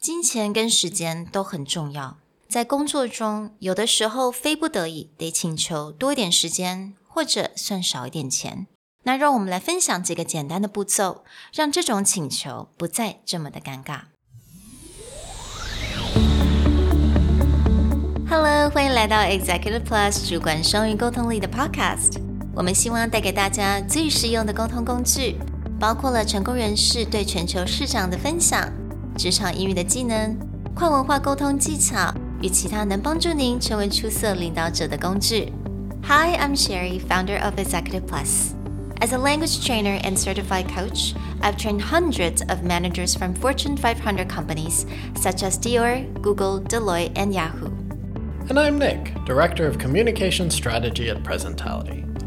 金钱跟时间都很重要，在工作中，有的时候非不得已得请求多一点时间，或者算少一点钱。那让我们来分享几个简单的步骤，让这种请求不再这么的尴尬。Hello，欢迎来到 Executive Plus 主管双语沟通力的 Podcast。我们希望带给大家最实用的沟通工具，包括了成功人士对全球市场的分享、职场英语的技能、跨文化沟通技巧与其他能帮助您成为出色领导者的工具。Hi, I'm Sherry, founder of Executive Plus. As a language trainer and certified coach, I've trained hundreds of managers from Fortune 500 companies such as Dior, Google, Deloitte, and Yahoo. And I'm Nick, Director of Communication Strategy at Presentality.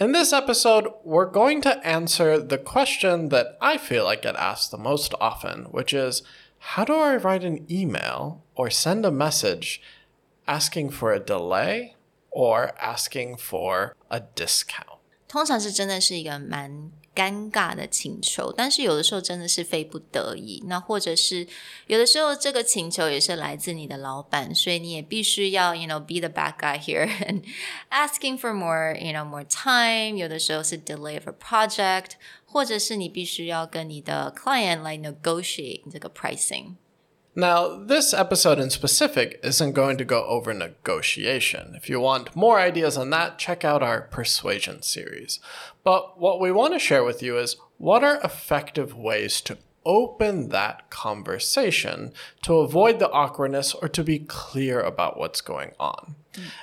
In this episode, we're going to answer the question that I feel like get asked the most often, which is how do I write an email or send a message asking for a delay or asking for a discount? 通常是真的是一个蛮尴尬的请求，但是有的时候真的是非不得已。那或者是有的时候这个请求也是来自你的老板，所以你也必须要，you know, be the bad guy here and asking for more, you know, more time。有的时候是 delay of a project，或者是你必须要跟你的 client 来 negotiate 这个 pricing。Now, this episode in specific isn't going to go over negotiation. If you want more ideas on that, check out our persuasion series. But what we want to share with you is what are effective ways to open that conversation to avoid the awkwardness or to be clear about what's going on.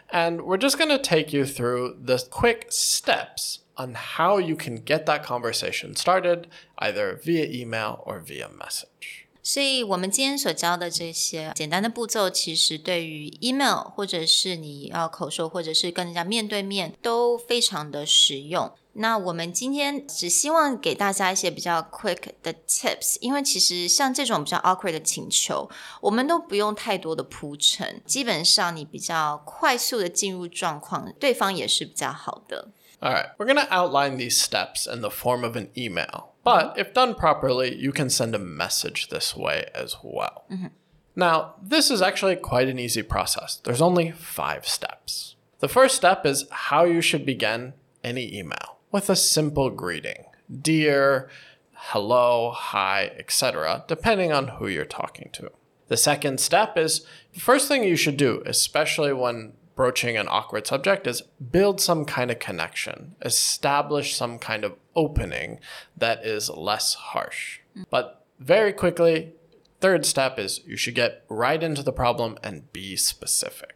And we're just going to take you through the quick steps on how you can get that conversation started, either via email or via message. 所以，我们今天所教的这些简单的步骤，其实对于 email 或者是你要口说，或者是跟人家面对面，都非常的实用。那我们今天只希望给大家一些比较 quick 的 tips，因为其实像这种比较 awkward 的请求，我们都不用太多的铺陈，基本上你比较快速的进入状况，对方也是比较好的。All right, we're going to outline these steps in the form of an email. But if done properly, you can send a message this way as well. Mm-hmm. Now, this is actually quite an easy process. There's only five steps. The first step is how you should begin any email with a simple greeting Dear, hello, hi, etc., depending on who you're talking to. The second step is the first thing you should do, especially when broaching an awkward subject is build some kind of connection, establish some kind of opening that is less harsh. But very quickly, third step is you should get right into the problem and be specific.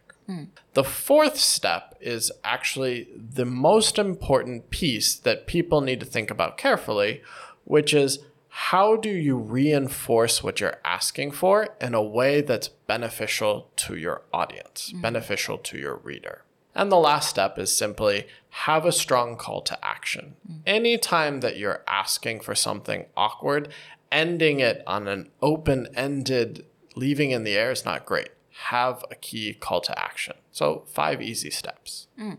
The fourth step is actually the most important piece that people need to think about carefully, which is how do you reinforce what you're asking for in a way that's beneficial to your audience, mm-hmm. beneficial to your reader? And the last step is simply have a strong call to action. Mm-hmm. Anytime that you're asking for something awkward, ending it on an open ended, leaving in the air is not great. Have a key call to action. So, five easy steps. Mm.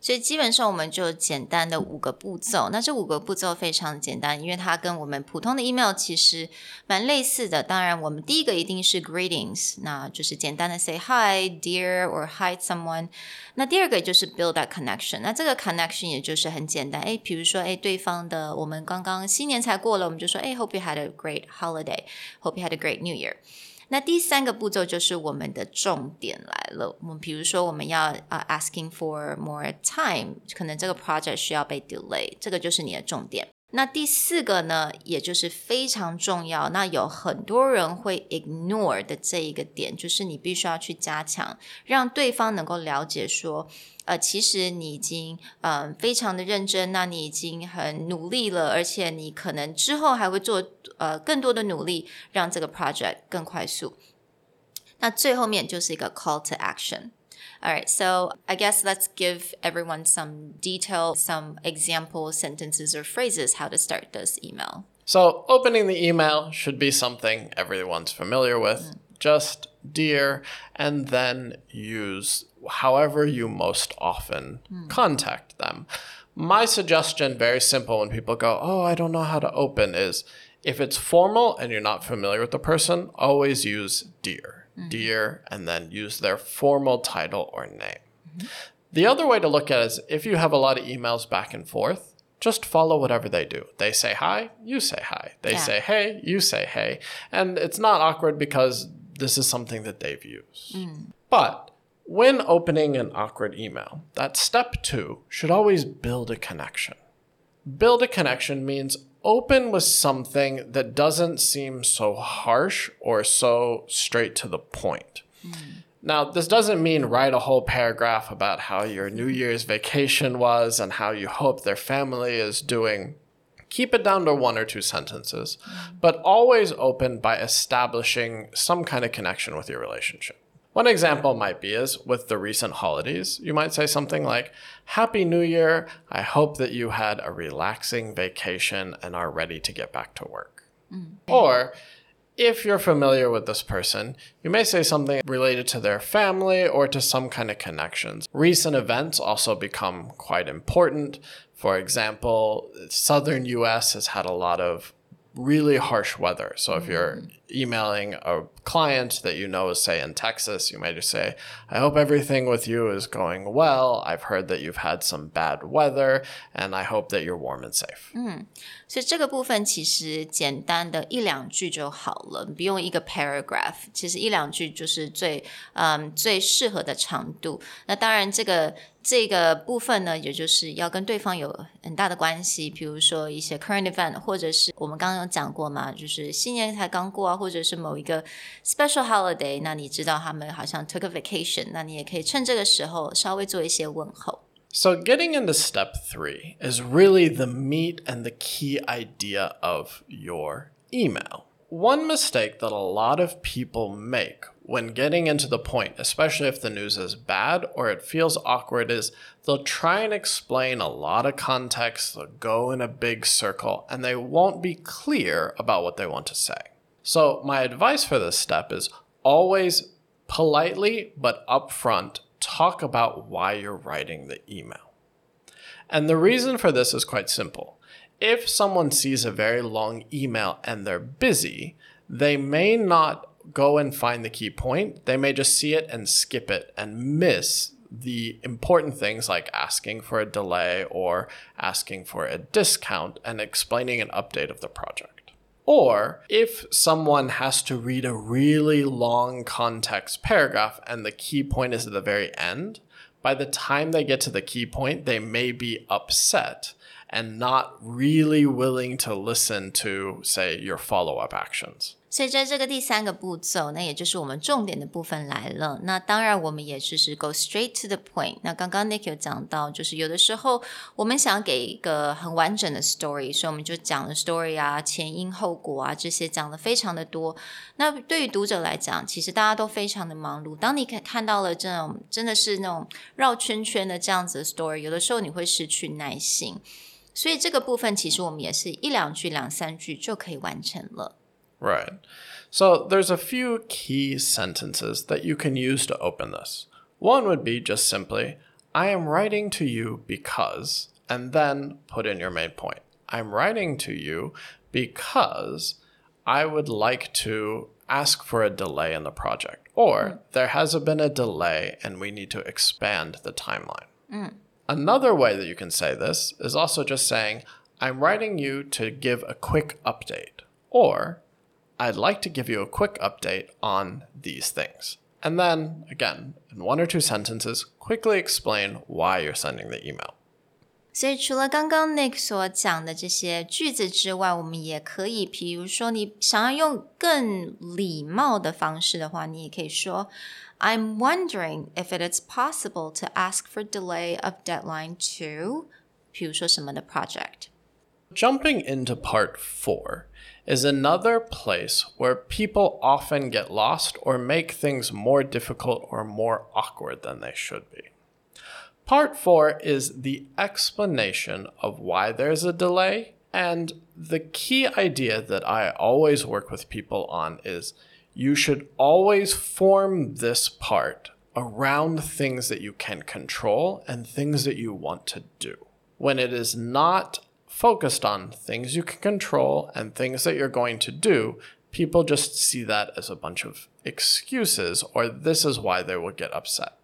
所以基本上我们就简单的五个步骤。那这五个步骤非常简单，因为它跟我们普通的 email 其实蛮类似的。当然，我们第一个一定是 greetings，那就是简单的 say hi dear or hi someone。那第二个就是 build a connection。那这个 connection 也就是很简单，哎，比如说哎，对方的我们刚刚新年才过了，我们就说哎，hope you had a great holiday，hope you had a great new year。那第三个步骤就是我们的重点来了。我们比如说我们要啊 asking for more time，可能这个 project 需要被 delay，这个就是你的重点。那第四个呢，也就是非常重要，那有很多人会 ignore 的这一个点，就是你必须要去加强，让对方能够了解说，呃，其实你已经嗯非常的认真，那你已经很努力了，而且你可能之后还会做呃更多的努力，让这个 project 更快速。那最后面就是一个 call to action。All right, so I guess let's give everyone some detail, some example sentences or phrases how to start this email. So, opening the email should be something everyone's familiar with. Mm. Just dear, and then use however you most often mm. contact them. My suggestion, very simple, when people go, Oh, I don't know how to open, is if it's formal and you're not familiar with the person, always use dear mm-hmm. dear, and then use their formal title or name. Mm-hmm. The other way to look at it is if you have a lot of emails back and forth, just follow whatever they do. They say hi, you say hi. They yeah. say hey, you say hey. And it's not awkward because this is something that they've used. Mm. But when opening an awkward email, that step two should always build a connection. Build a connection means open with something that doesn't seem so harsh or so straight to the point. Mm. Now, this doesn't mean write a whole paragraph about how your New Year's vacation was and how you hope their family is doing. Keep it down to one or two sentences, but always open by establishing some kind of connection with your relationship. One example might be is with the recent holidays, you might say something like, Happy New Year. I hope that you had a relaxing vacation and are ready to get back to work. Mm. Or if you're familiar with this person, you may say something related to their family or to some kind of connections. Recent events also become quite important. For example, southern US has had a lot of really harsh weather. So if you're mm. emailing a client that you know is, say, in Texas, you might just say, I hope everything with you is going well. I've heard that you've had some bad weather, and I hope that you're warm and safe. 嗯，所以这个部分其实简单的一两句就好了，不用一个 paragraph。其实一两句就是最嗯最适合的长度。那当然，这个 这个部分呢，也就是要跟对方有很大的关系，比如说一些 current event，或者是我们刚刚有讲过嘛，就是新年才刚过啊，或者是某一个 special holiday，那你知道他们好像 took a vacation，那你也可以趁这个时候稍微做一些问候。So, getting into step three is really the meat and the key idea of your email. One mistake that a lot of people make when getting into the point, especially if the news is bad or it feels awkward, is they'll try and explain a lot of context, they'll go in a big circle, and they won't be clear about what they want to say. So, my advice for this step is always politely but upfront talk about why you're writing the email. And the reason for this is quite simple if someone sees a very long email and they're busy, they may not go and find the key point. They may just see it and skip it and miss the important things like asking for a delay or asking for a discount and explaining an update of the project. Or if someone has to read a really long context paragraph and the key point is at the very end, by the time they get to the key point, they may be upset and not really willing to listen to, say, your follow up actions. 所以在这个第三个步骤，那也就是我们重点的部分来了。那当然，我们也就是 go straight to the point。那刚刚 Nick 有讲到，就是有的时候我们想给一个很完整的 story，所以我们就讲了 story 啊、前因后果啊这些讲的非常的多。那对于读者来讲，其实大家都非常的忙碌。当你看看到了这种真的是那种绕圈圈的这样子的 story，有的时候你会失去耐心。 所以这个部分其实我们也是一两句、两三句就可以完成了。Right. So there's a few key sentences that you can use to open this. One would be just simply, I am writing to you because, and then put in your main point. I'm writing to you because I would like to ask for a delay in the project, or mm. there has been a delay and we need to expand the timeline. Mm. Another way that you can say this is also just saying, I'm writing you to give a quick update, or I'd like to give you a quick update on these things. And then, again, in one or two sentences, quickly explain why you're sending the email. 所以除了刚刚 Nick 所讲的这些句子之外，我们也可以，比如说你想要用更礼貌的方式的话，你也可以说 I'm wondering if it is possible to ask for delay of deadline to，比如说什么的 project。 Jumping into part four is another place where people often get lost or make things more difficult or more awkward than they should be. Part four is the explanation of why there's a delay. And the key idea that I always work with people on is you should always form this part around things that you can control and things that you want to do. When it is not focused on things you can control and things that you're going to do, people just see that as a bunch of excuses or this is why they will get upset.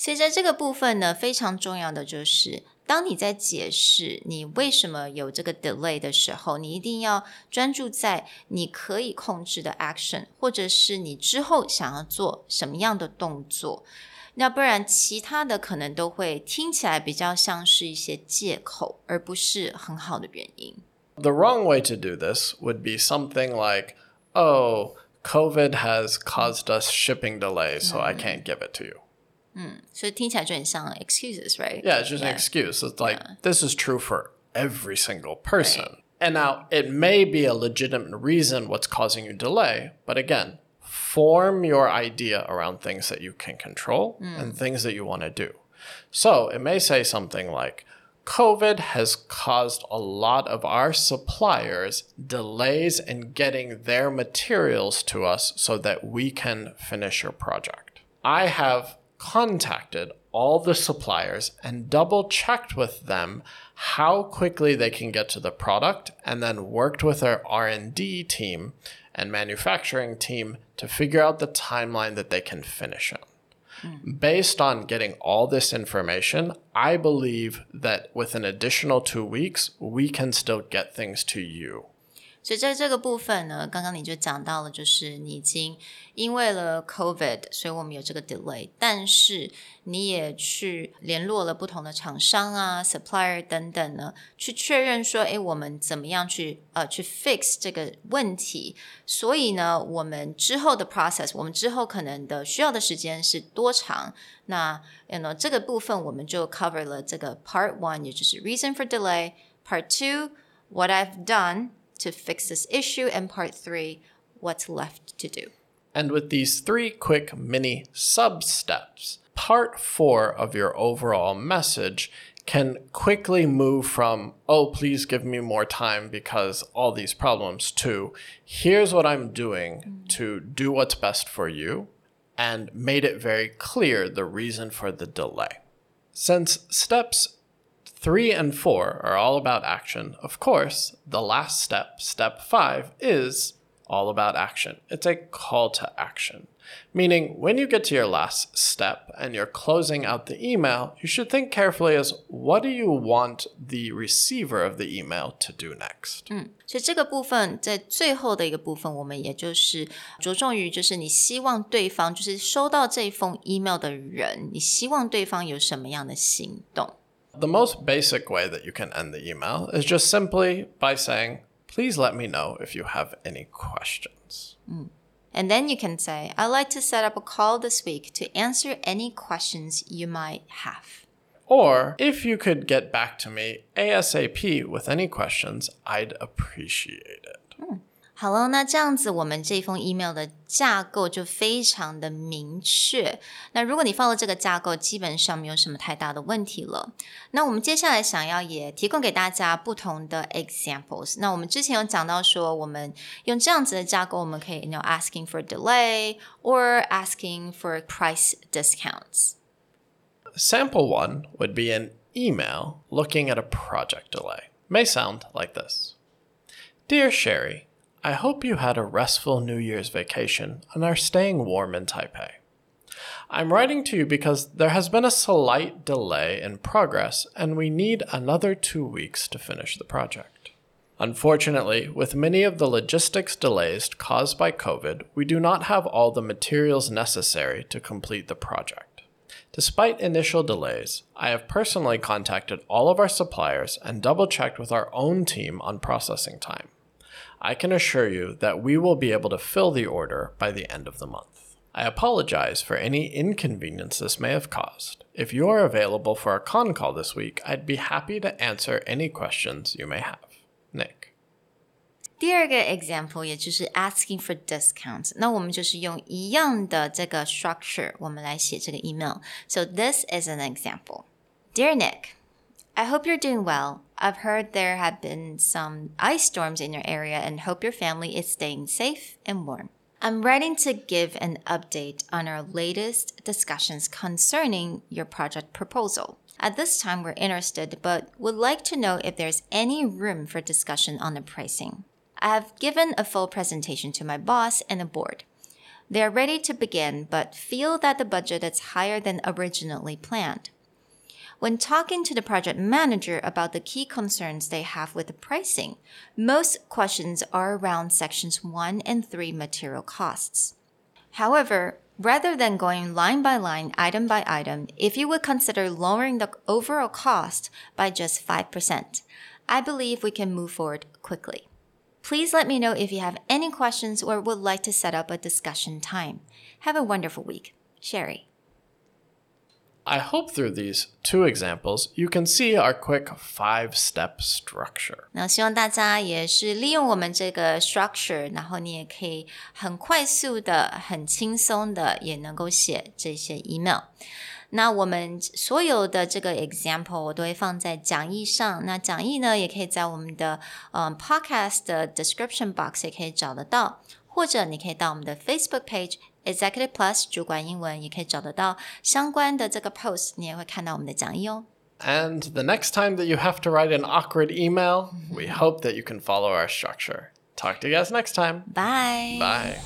所以在这个部分呢，非常重要的就是，当你在解释你为什么有这个 delay 的时候，你一定要专注在你可以控制的 action，或者是你之后想要做什么样的动作。那不然，其他的可能都会听起来比较像是一些借口，而不是很好的原因。The wrong way to do this would be something like, "Oh, COVID has caused us shipping delays, so I can't give it to you." 嗯，所以听起来就很像 excuses, right? Yeah, it's just an excuse. It's like this is true for every single person. And now it may be a legitimate reason what's causing you delay, but again, form your idea around things that you can control and things that you want to do. So it may say something like, COVID has caused a lot of our suppliers delays in getting their materials to us so that we can finish your project. I have contacted all the suppliers and double checked with them how quickly they can get to the product and then worked with our R&D team and manufacturing team to figure out the timeline that they can finish on. Based on getting all this information, I believe that with an additional 2 weeks, we can still get things to you. 所以在这个部分呢，刚刚你就讲到了，就是你已经因为了 COVID，所以我们有这个 delay，但是你也去联络了不同的厂商啊、supplier 等等呢，去确认说，哎，我们怎么样去呃去 fix 这个问题？所以呢，我们之后的 process，我们之后可能的需要的时间是多长？那呃这个部分我们就 cover 了这个 part one，也就是 reason for delay；part two，what I've done。To fix this issue, and part three, what's left to do. And with these three quick mini sub steps, part four of your overall message can quickly move from, oh, please give me more time because all these problems, to here's what I'm doing to do what's best for you, and made it very clear the reason for the delay. Since steps Three and four are all about action. Of course, the last step, step five, is all about action. It's a call to action. Meaning, when you get to your last step and you're closing out the email, you should think carefully as what do you want the receiver of the email to do next? 嗯，所以这个部分在最后的一个部分，我们也就是着重于就是你希望对方就是收到这封 email 的人，你希望对方有什么样的行动。 the most basic way that you can end the email is just simply by saying, please let me know if you have any questions. Mm. And then you can say, I'd like to set up a call this week to answer any questions you might have. Or if you could get back to me ASAP with any questions, I'd appreciate it. 好了，那这样子，我们这封 email 的架构就非常的明确。那如果你放了这个架构，基本上没有什么太大的问题了。那我们接下来想要也提供给大家不同的 examples。那我们之前有讲到说，我们用这样子的架构，我们可以 you know asking for delay or asking for price discounts. Sample one would be an email looking at a project delay. May sound like this. Dear Sherry, I hope you had a restful New Year's vacation and are staying warm in Taipei. I'm writing to you because there has been a slight delay in progress and we need another two weeks to finish the project. Unfortunately, with many of the logistics delays caused by COVID, we do not have all the materials necessary to complete the project. Despite initial delays, I have personally contacted all of our suppliers and double checked with our own team on processing time. I can assure you that we will be able to fill the order by the end of the month. I apologize for any inconvenience this may have caused. If you are available for a con call this week, I'd be happy to answer any questions you may have. Nick. 第二个 example 也就是 asking for discount，那我们就是用一样的这个 structure，我们来写这个 email。So this is an example. Dear Nick, I hope you're doing well. I've heard there have been some ice storms in your area and hope your family is staying safe and warm. I'm writing to give an update on our latest discussions concerning your project proposal. At this time, we're interested, but would like to know if there's any room for discussion on the pricing. I have given a full presentation to my boss and the board. They are ready to begin, but feel that the budget is higher than originally planned. When talking to the project manager about the key concerns they have with the pricing, most questions are around sections 1 and 3 material costs. However, rather than going line by line, item by item, if you would consider lowering the overall cost by just 5%, I believe we can move forward quickly. Please let me know if you have any questions or would like to set up a discussion time. Have a wonderful week. Sherry. I hope through these two examples you can see our quick five step structure. 那希望大家也是利用我们这个 structure，然后你也可以很快速的、很轻松的也能够写这些 email。那我们所有的这个 example 我都会放在讲义上。那讲义呢，也可以在我们的嗯 podcast 的 description box 也可以找得到， 或者你可以到我们的 Facebook page Executive Plus 主管英文，也可以找得到相关的这个 post，你也会看到我们的讲义哦。And the next time that you have to write an awkward email, we hope that you can follow our structure. Talk to you guys next time. Bye. Bye.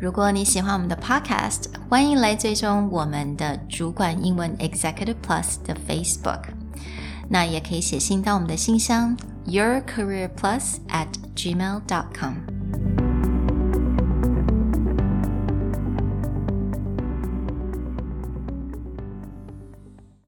如果你喜欢我们的 podcast，欢迎来追踪我们的主管英文 Executive Plus 的 Facebook。那也可以写信到我们的信箱 yourcareerplus at gmail.com。